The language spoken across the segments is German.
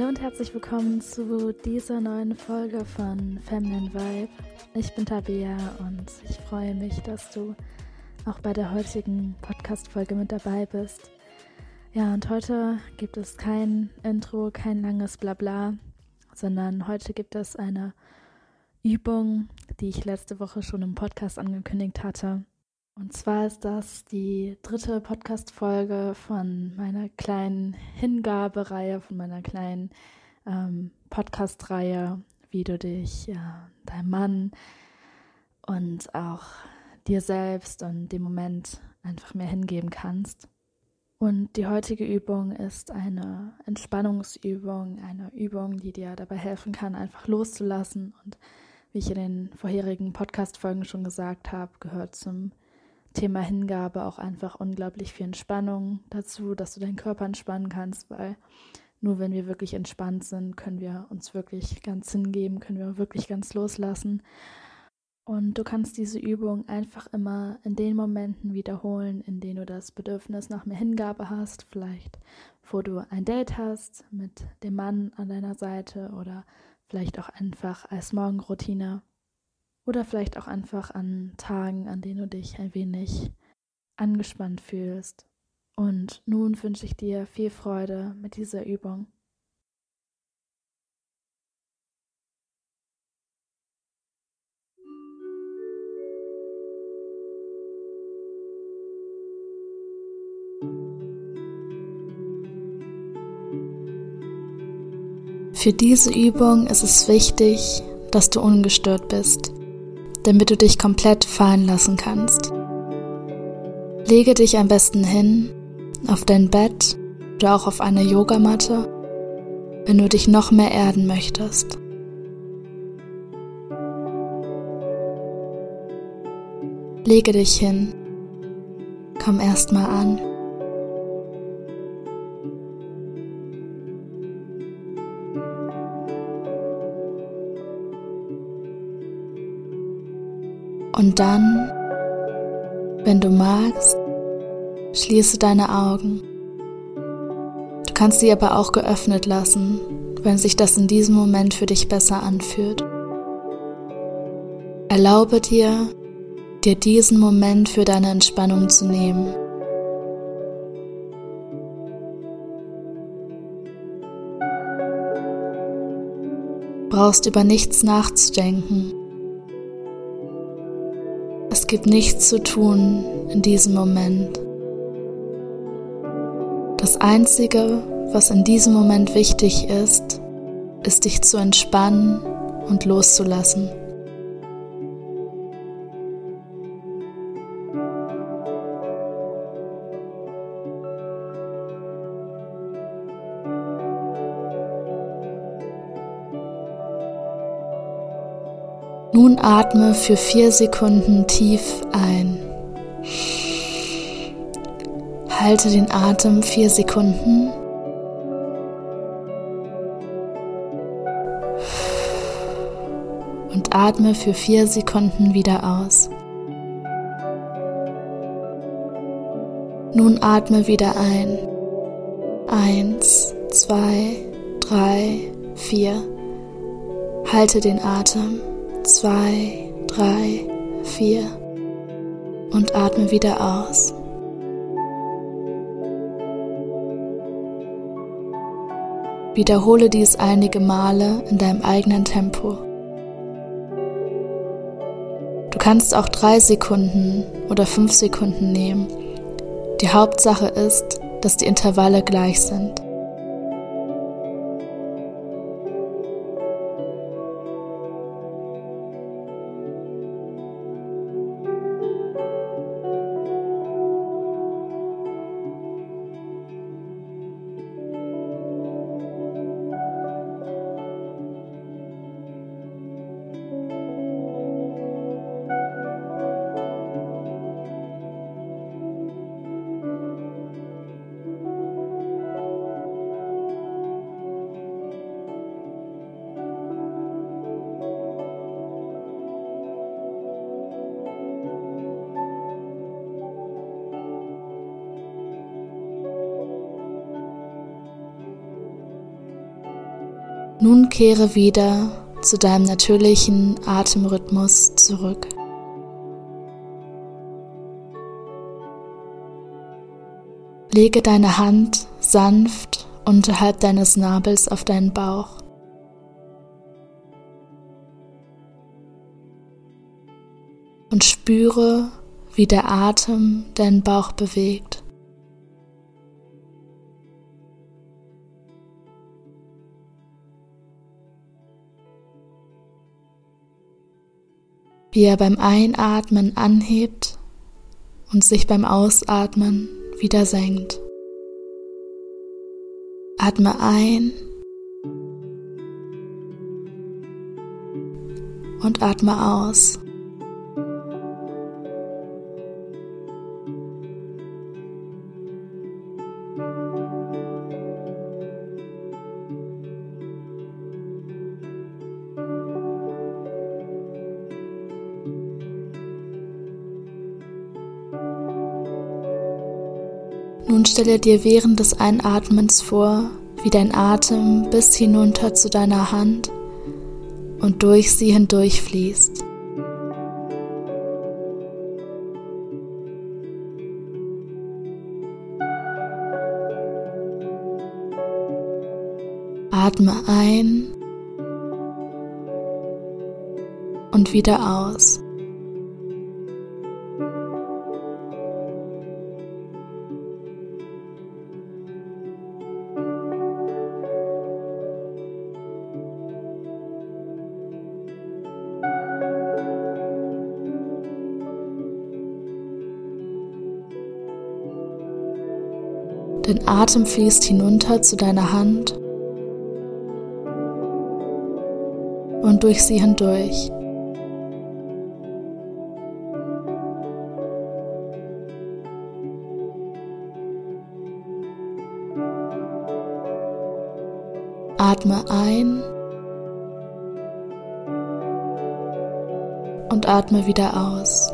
Hallo und herzlich willkommen zu dieser neuen Folge von Feminine Vibe. Ich bin Tabea und ich freue mich, dass du auch bei der heutigen Podcast-Folge mit dabei bist. Ja, und heute gibt es kein Intro, kein langes Blabla, sondern heute gibt es eine Übung, die ich letzte Woche schon im Podcast angekündigt hatte. Und zwar ist das die dritte Podcast-Folge von meiner kleinen Hingabereihe, von meiner kleinen ähm, Podcast-Reihe, wie du dich äh, deinem Mann und auch dir selbst und dem Moment einfach mehr hingeben kannst. Und die heutige Übung ist eine Entspannungsübung, eine Übung, die dir dabei helfen kann, einfach loszulassen. Und wie ich in den vorherigen Podcast-Folgen schon gesagt habe, gehört zum Thema Hingabe auch einfach unglaublich viel Entspannung dazu, dass du deinen Körper entspannen kannst, weil nur wenn wir wirklich entspannt sind, können wir uns wirklich ganz hingeben, können wir wirklich ganz loslassen. Und du kannst diese Übung einfach immer in den Momenten wiederholen, in denen du das Bedürfnis nach mehr Hingabe hast, vielleicht wo du ein Date hast mit dem Mann an deiner Seite oder vielleicht auch einfach als Morgenroutine oder vielleicht auch einfach an Tagen, an denen du dich ein wenig angespannt fühlst. Und nun wünsche ich dir viel Freude mit dieser Übung. Für diese Übung ist es wichtig, dass du ungestört bist, damit du dich komplett fallen lassen kannst. Lege dich am besten hin, auf dein Bett oder auch auf eine Yogamatte, wenn du dich noch mehr erden möchtest. Lege dich hin, komm erstmal an. Und dann, wenn du magst, schließe deine Augen. Du kannst sie aber auch geöffnet lassen, wenn sich das in diesem Moment für dich besser anfühlt. Erlaube dir, dir diesen Moment für deine Entspannung zu nehmen. brauchst über nichts nachzudenken. Es gibt nichts zu tun in diesem Moment. Das Einzige, was in diesem Moment wichtig ist, ist dich zu entspannen und loszulassen. Atme für vier Sekunden tief ein. Halte den Atem vier Sekunden. Und atme für vier Sekunden wieder aus. Nun atme wieder ein. Eins, zwei, drei, vier. Halte den Atem zwei, drei, vier und atme wieder aus. Wiederhole dies einige Male in deinem eigenen Tempo. Du kannst auch drei Sekunden oder fünf Sekunden nehmen. Die Hauptsache ist, dass die Intervalle gleich sind. Nun kehre wieder zu deinem natürlichen Atemrhythmus zurück. Lege deine Hand sanft unterhalb deines Nabels auf deinen Bauch. Und spüre, wie der Atem deinen Bauch bewegt. Wie er beim Einatmen anhebt und sich beim Ausatmen wieder senkt. Atme ein und atme aus. Nun stelle dir während des Einatmens vor, wie dein Atem bis hinunter zu deiner Hand und durch sie hindurch fließt. Atme ein und wieder aus. Dein Atem fließt hinunter zu deiner Hand und durch sie hindurch. Atme ein und atme wieder aus.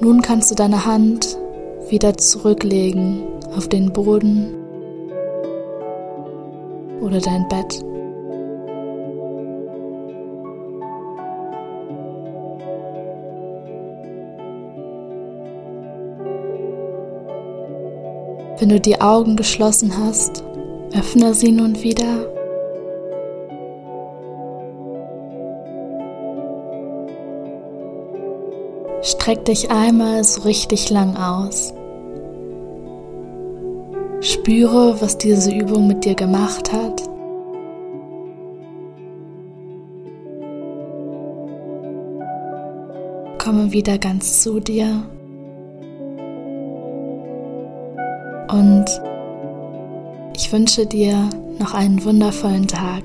Nun kannst du deine Hand wieder zurücklegen auf den Boden oder dein Bett. Wenn du die Augen geschlossen hast, öffne sie nun wieder Streck dich einmal so richtig lang aus. Spüre, was diese Übung mit dir gemacht hat. Komme wieder ganz zu dir. Und ich wünsche dir noch einen wundervollen Tag.